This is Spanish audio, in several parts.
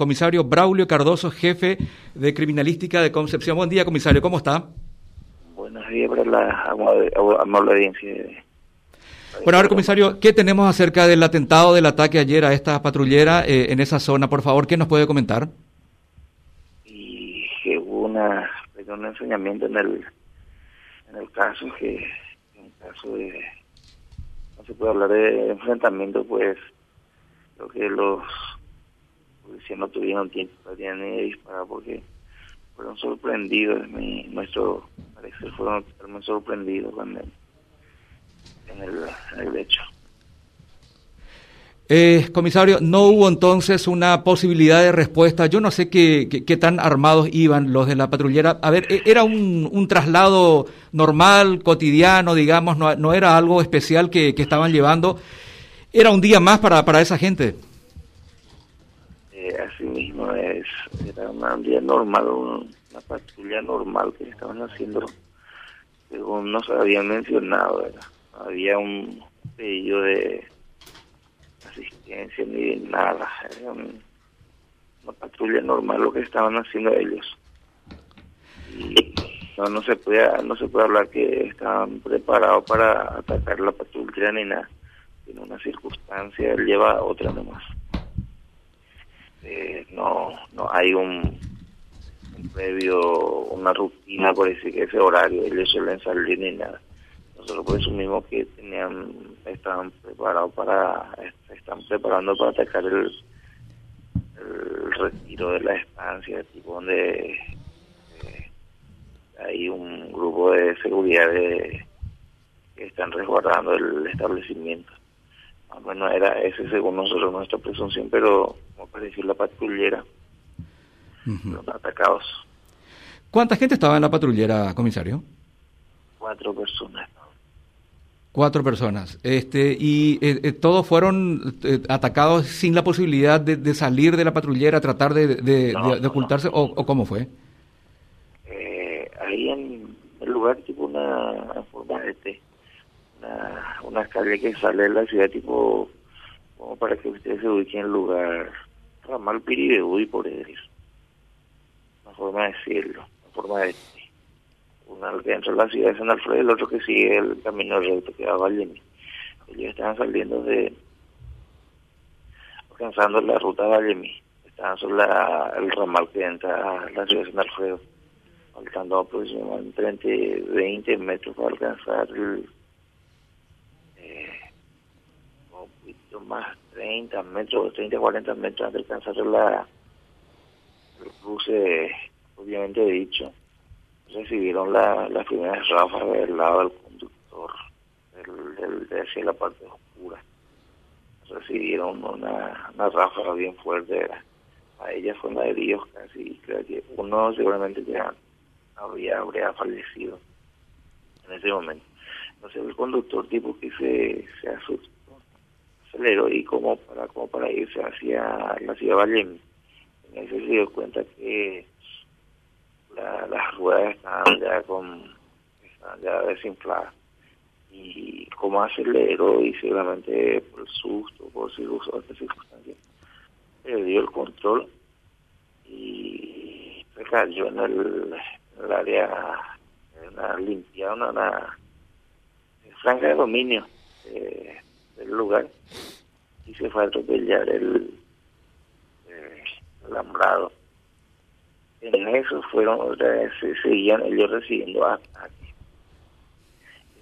comisario Braulio Cardoso, jefe de criminalística de Concepción. Buen día, comisario, ¿cómo está? Buenos días para la amable audiencia. Bueno, a ver, comisario, ¿qué tenemos acerca del atentado, del ataque ayer a esta patrullera eh, en esa zona? Por favor, ¿qué nos puede comentar? Y que hubo una, un enseñamiento en el, en el caso, que en el caso de, no se puede hablar de enfrentamiento, pues creo que los policías no tuvieron tiempo para ni disparar porque fueron sorprendidos, mi, nuestro parecer fueron totalmente sorprendidos cuando en el, hecho. Eh, comisario, ¿no hubo entonces una posibilidad de respuesta? Yo no sé qué, qué, tan armados iban los de la patrullera. A ver, ¿e-, ¿era un, un traslado normal, cotidiano, digamos? ¿No, no era algo especial que, que, estaban llevando? ¿Era un día más para, para esa gente? Eh, así mismo es. Era un día normal, una patrulla normal que estaban haciendo, según nos habían mencionado. Había un pedido de asistencia ni de nada. Era una patrulla normal lo que estaban haciendo ellos. Y no, no se puede no se puede hablar que estaban preparados para atacar la patrulla ni nada. En una circunstancia lleva a otra nomás. Eh, no no hay un, previo, una rutina por que ese horario ellos suelen salir ni nada. Nosotros presumimos que tenían estaban preparados para están preparando para atacar el, el retiro de la estancia tipo donde eh, hay un grupo de seguridad que están resguardando el establecimiento. Bueno era ese según nosotros nuestra presunción pero como para decir la patrullera los atacados ¿Cuánta gente estaba en la patrullera, comisario? Cuatro personas. Cuatro personas. Este, ¿Y eh, eh, todos fueron eh, atacados sin la posibilidad de, salir de la patrullera, tratar de, ocultarse? o, cómo fue? ahí en el lugar, tipo una forma de T, una, una calle que sale de la ciudad, tipo, como para que ustedes se ubiquen en el lugar, ramal Piribebuy, por decir. Una forma de decirlo, una forma de uno que dentro de la ciudad de San Alfredo y el otro que sigue el camino recto que va a Vallemi. Ellos estaban saliendo de, alcanzando la ruta de Vallemi, estaban sobre la, el ramal que entra a la ciudad de San Alfredo, faltando aproximadamente 20 metros para alcanzar el, eh, un poquito más, 30 metros, 30, 40 metros antes de alcanzar la, el cruce, obviamente dicho recibieron la, las primeras ráfagas del lado del conductor, del, de hacia la parte oscura. Recibieron una, una ráfaga bien fuerte. A ella fue una de Dios casi, creo que uno seguramente ya habría, habría fallecido en ese momento. Entonces el conductor tipo que se, se asustó, aceleró y como para, como para irse hacia la ciudad de Vallejo. En ese se dio cuenta que las ruedas están ya con están ya desinfladas y como aceleró y seguramente por el susto por otras circunstancias dio el control y se cayó en el, área en una limpia una, franja de dominio del lugar y se fue a atropellar el, el alambrado en eso fueron se seguían ellos recibiendo ataques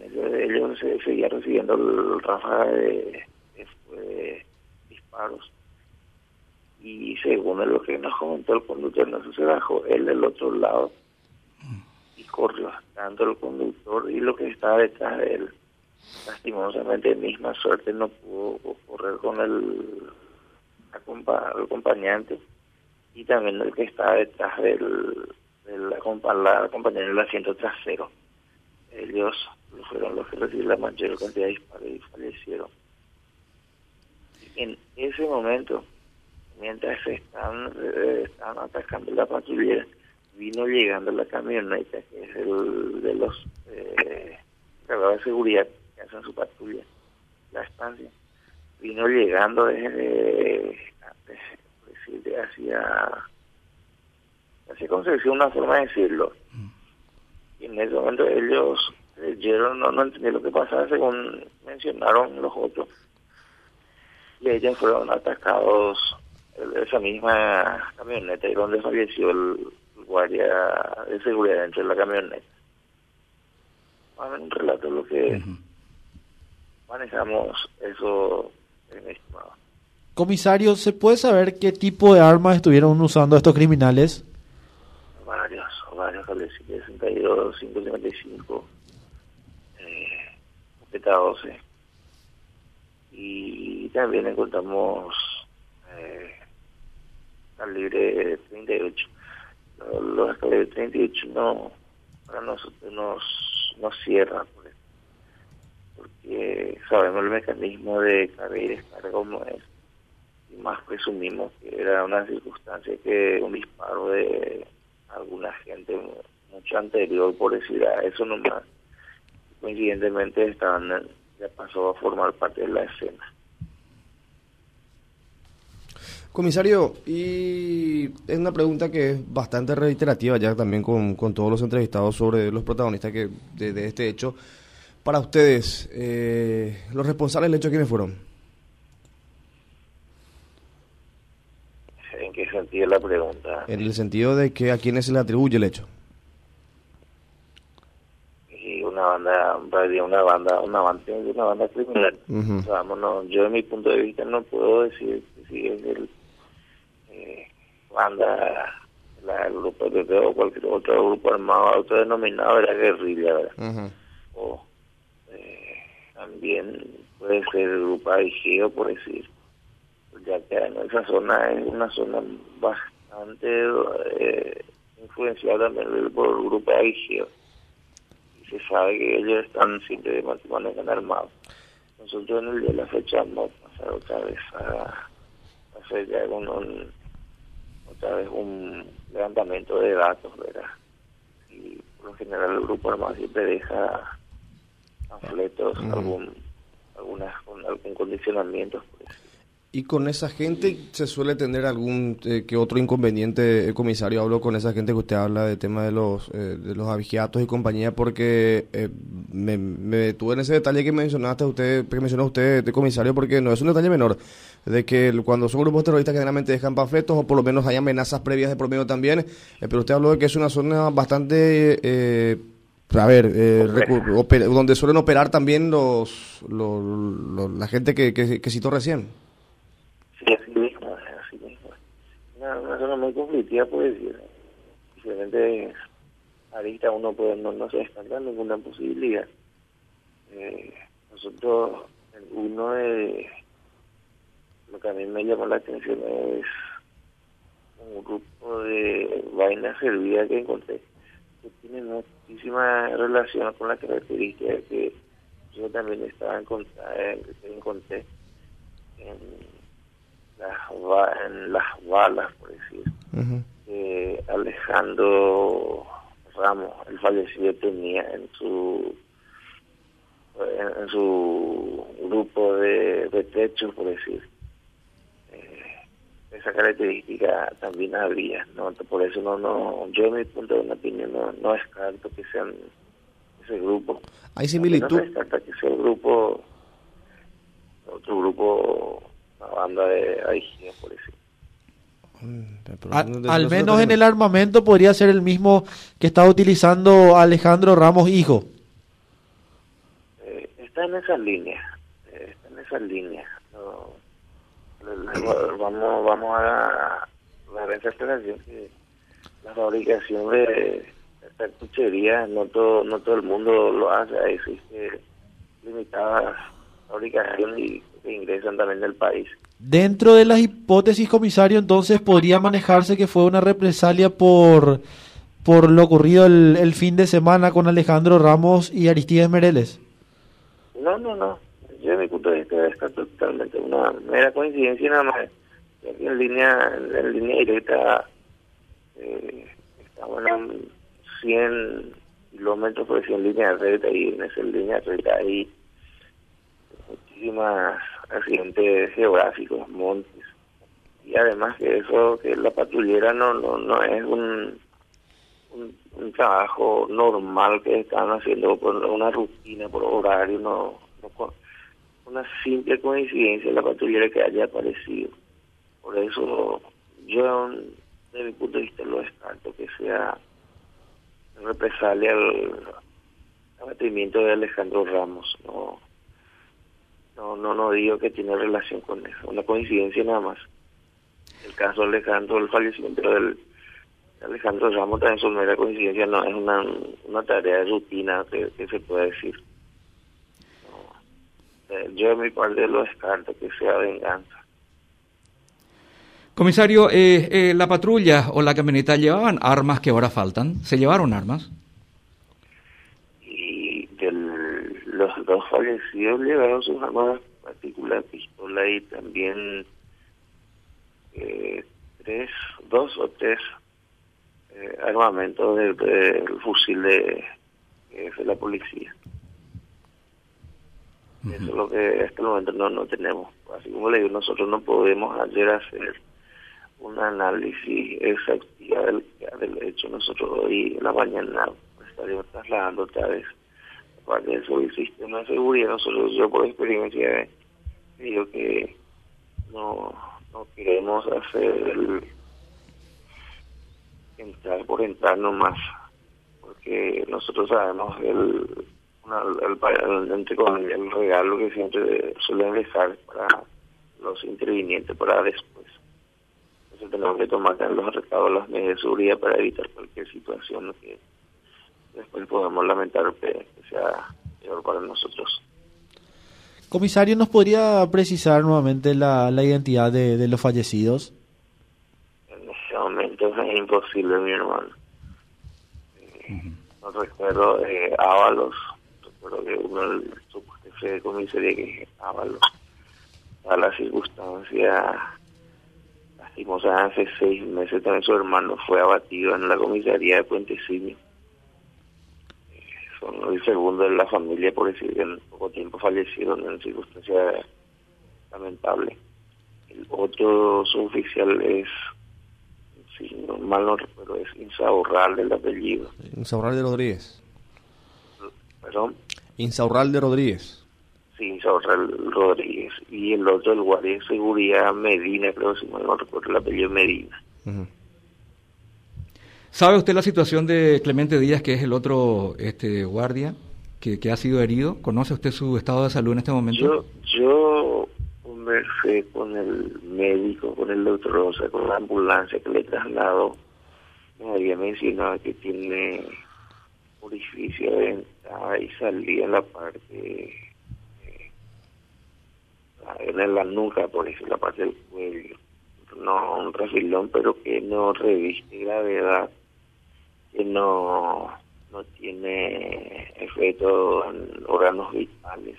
ellos se seguían recibiendo el ráfaga de, de, disparos. Y según lo que nos comentó el conductor no se bajó él del otro lado y corrió tanto el conductor y lo que estaba detrás de él lastimosamente misma suerte no pudo correr con el, acompañante y también el que está detrás del, del la, compañera del asiento trasero. Ellos fueron los que recibieron la mayor cantidad de disparos y fallecieron. En ese momento, mientras se están, eh, atacando la patrulla, vino llegando la camioneta, que es el de los eh, de seguridad hacen su patrulla, la estancia, vino llegando desde decir, hacia, hacia concepción, una forma de decirlo. Y en ese momento ellos creyeron, no, no entendieron lo que pasaba según mencionaron los otros. Y ellos fueron atacados esa misma camioneta y donde falleció el, guardia de seguridad dentro de la camioneta. un relato lo que manejamos eso en estimado. Comisario, ¿se puede saber qué tipo de armas estuvieron usando estos criminales? Varios, varios, 62, 555, eh, 12. Y también encontramos eh, calibre 38. Los calibre 38 no, para nosotros nos, nos cierran, porque sabemos el mecanismo de carga y descarga como es más presumimos que era una circunstancia que un disparo de alguna gente mucho anterior, por decir a eso nomás, coincidentemente estaban, ya pasó a formar parte de la escena. Comisario, y es una pregunta que es bastante reiterativa ya también con, con todos los entrevistados sobre los protagonistas que de, este hecho. Para ustedes, eh, ¿los responsables del hecho quiénes fueron? qué sentido la pregunta? En el sentido de que a quiénes se le atribuye el hecho. Y una banda, una banda, una banda, una banda criminal. yo de mi punto de vista no puedo decir si es el eh, banda, la, el grupo de o cualquier otro grupo armado autodenominado era guerrilla, ¿verdad? O eh, también puede ser el grupo Aigeo, por decir ya que en esa zona es una zona bastante eh, influenciada también por el grupo Aigio. Y se sabe que ellos están siempre de manera armados. Nosotros en el día de la fecha vamos a pasar otra vez a, hacer ya un, otra vez un levantamiento de datos, ¿verdad? Y por lo general el grupo armado siempre deja panfletos, algún, algunas, algún condicionamiento, por eso ¿Y con esa gente se suele tener algún eh, que otro inconveniente, eh, comisario? Hablo con esa gente que usted habla de tema de los eh, de los abigiatos y compañía porque me, me detuve en ese detalle que mencionaste usted, que mencionó usted, comisario, porque no es un detalle menor, de que cuando son grupos terroristas generalmente dejan panfletos o por lo menos hay amenazas previas de promedio también, pero usted habló de que es una zona bastante... a ver, donde suelen operar también los, los, la gente que, que, que citó recién. Sí, así mismo, así mismo. Una, una zona muy conflictiva, puede decir. Simplemente ahorita uno puede, no, no se descarta ninguna posibilidad. Eh, nosotros, uno de lo que a mí me llamó la atención es un grupo de vainas servidas que encontré que tiene muchísima relación con la característica que yo también estaba en, que encontré en las, en las balas, por decir. Alejandro Ramos, el fallecido, tenía en su en, su grupo de, de techos, por decir. Esa característica también había, ¿no? Por eso no, no, yo en mi punto de opinión no, no descarto que sean ese grupo. Hay similitud. No descarta que sea el grupo, otro grupo banda de por mm, Al, menos en el armamento podría ser el mismo que estaba utilizando Alejandro Ramos Hijo. Eh, está en esa línea, eh, está en esa línea. Vamos, vamos a la desesperación que la fabricación de esta cuchería no todo, no todo el mundo lo hace, existe limitada fabricación y que ingresan también del país. Dentro de las hipótesis, comisario, entonces podría manejarse que fue una represalia por, por lo ocurrido el, fin de semana con Alejandro Ramos y Aristides Mereles. No, no, no. Yo punto de vista está totalmente una mera coincidencia nada más. En línea, en línea directa, eh, estamos en 100 kilómetros por en línea recta y en esa línea recta hay muchísimas accidentes geográficos, montes, y además que eso, que la patrullera no, no, no es un, un, trabajo normal que están haciendo por una rutina, por horario, no, no una simple coincidencia la patrullera que haya aparecido. Por eso yo, de mi punto de vista, lo descarto que sea represalia al abatimiento de Alejandro Ramos. No, no, no, no digo que tiene relación con eso, una coincidencia nada más. El caso de Alejandro, el fallecimiento del Alejandro Ramos también es una coincidencia, no es una, una tarea de rutina que, se puede decir. Eh, yo de mi parte lo descarto que sea venganza. Comisario, eh, eh, ¿la patrulla o la camioneta llevaban armas que ahora faltan? ¿Se llevaron armas? Y del, los dos fallecidos llevaron sus armas particular, pistola y también eh, tres, dos o tres eh, armamentos del, fusil de, de la policía. Eso es lo que en este momento no, no tenemos. Así como le digo, nosotros no podemos ayer hacer un análisis exhaustivo del, del hecho. Nosotros hoy en la mañana estaríamos trasladando otra vez parte de eso el sistema de seguridad. Nosotros, yo por experiencia, digo que no, no queremos hacer el entrar por entrar nomás, porque nosotros sabemos el, el, entre el regalo que siempre suelen dejar para los intervinientes para después. Entonces tenemos que tomar los recados, las medidas de seguridad para evitar cualquier situación que después podamos lamentar que sea peor para nosotros. Comisario, ¿nos podría precisar nuevamente la, la identidad de, de los fallecidos? En ese momento es imposible, mi hermano. No recuerdo eh, Ábalos, recuerdo que uno del subjefe de comisaría que es Ábalos. A la circunstancia, lastimosamente hace seis meses también su hermano fue abatido en la comisaría de Puentecillo el segundo de la familia, por decir que en poco tiempo falleció en circunstancias lamentables. El otro suboficial es, si no, mal no recuerdo, es Insaurral del apellido. Insaurral de Rodríguez. ¿Perdón? Insaurral de Rodríguez. Sí, Insaurral Rodríguez. Y el otro, el guardia de seguridad Medina, creo, si mal no recuerdo el apellido Medina. ¿Sabe usted la situación de Clemente Díaz, que es el otro este guardia que, que ha sido herido? ¿Conoce usted su estado de salud en este momento? Yo, yo conversé con el médico, con el doctor Rosa, con la ambulancia que le trasladó. Me había mencionado que tiene orificio de entrada y salida en la parte, eh, en la nuca, por eso, la parte del cuello. No un refilón, pero que no reviste gravedad que no, no tiene efecto en órganos vitales,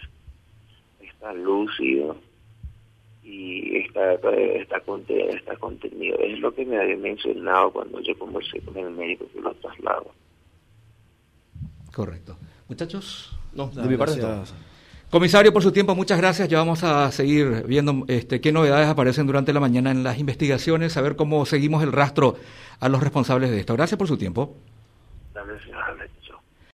está lúcido y está, está, está contenido. Es lo que me había mencionado cuando yo conversé con el médico que lo trasladó. Correcto. Muchachos, no, de mi parte Comisario, por su tiempo, muchas gracias. Ya vamos a seguir viendo este, qué novedades aparecen durante la mañana en las investigaciones, a ver cómo seguimos el rastro a los responsables de esto. Gracias por su tiempo. Gracias,